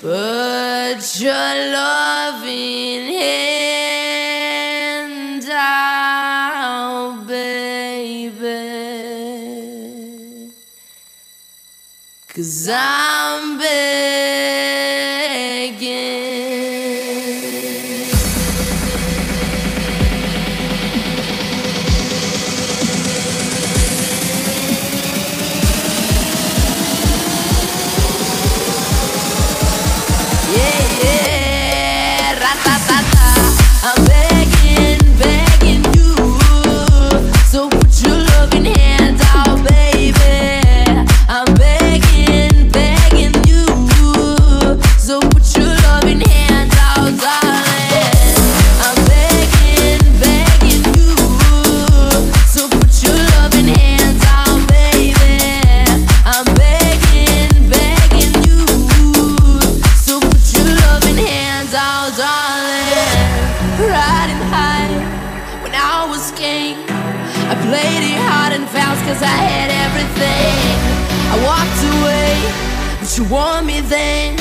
Put your loving hand out. Cause I'm baby. you want me then?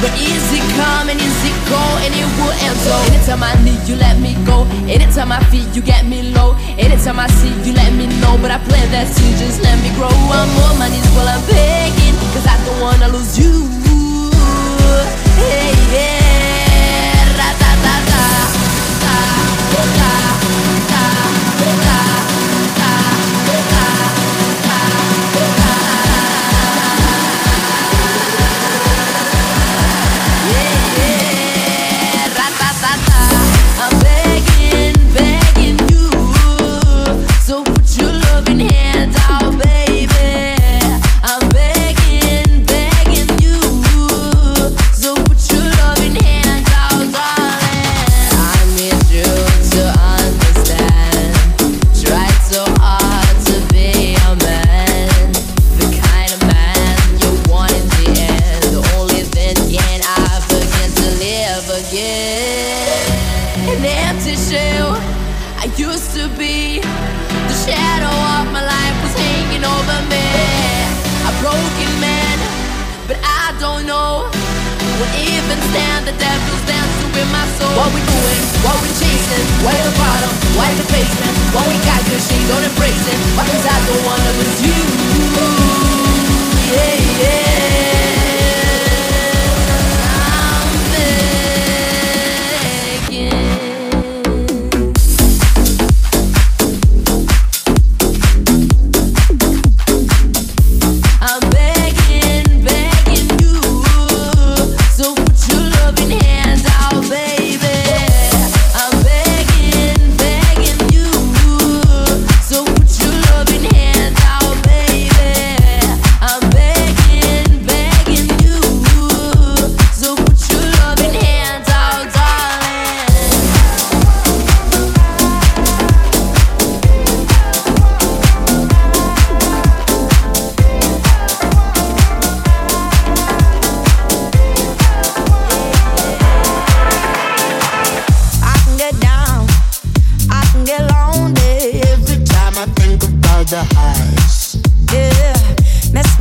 But is it come and is it go and it will end so. Anytime I need you let me go. Anytime I feel you get me low. Anytime I see you let me know. But I plan that you just let me grow. I'm on my knees while I'm begging. Cause I don't wanna lose you. Hey yeah. Will even stand. The devil's dancing with my soul. What we doing? What we chasing? Where the bottom? Why the basement? What we got good shit, don't embrace it. But cause I don't wanna lose you. Yeah, yeah.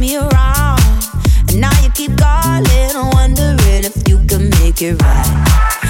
me around. And now you keep calling, wondering if you can make it right.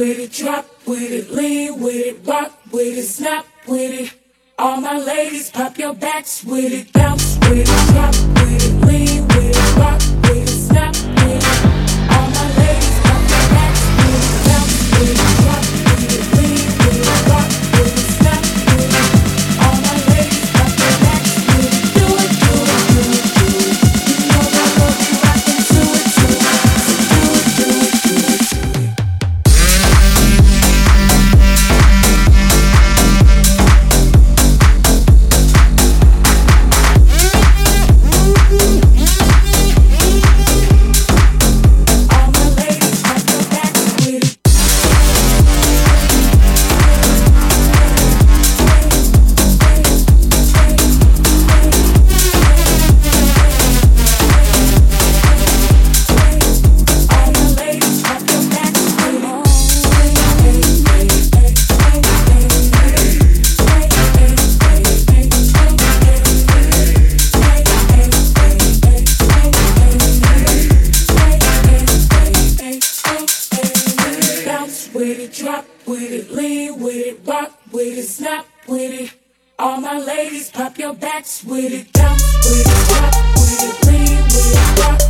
with it, drop with it, lean with it, rock with it, snap with it. All my ladies, pop your backs with it, bounce with it, drop with it, drop with it, lean with it, rock with it, snap with it. All my ladies, pop your backs with it, bounce with it, drop with it, lean with it, rock.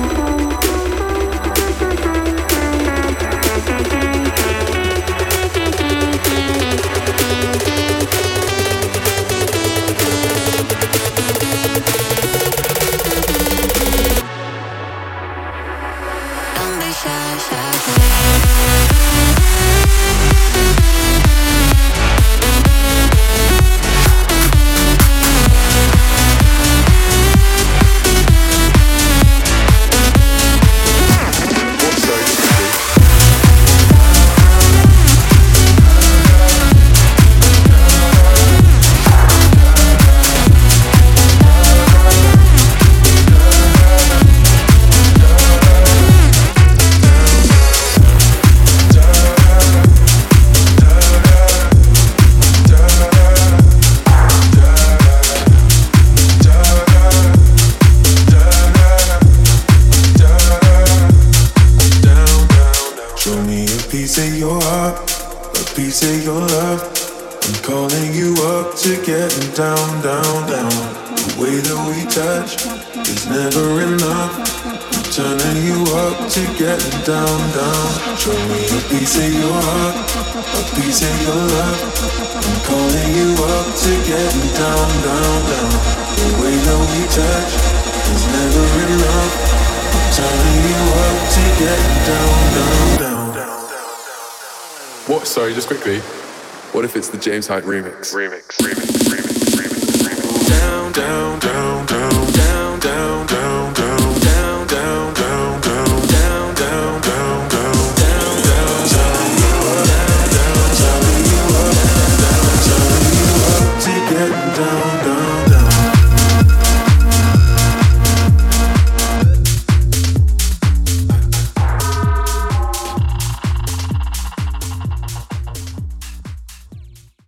Thank you. down, down. Show me a piece of your heart, a piece of your love. I'm calling you up to get down, down, down. The way that we touch is never enough. I'm turning you up to get down, down, down. What? Sorry, just quickly. What if it's the James Hype remix? Remix, remix, remix, remix, remix. Down, down, down.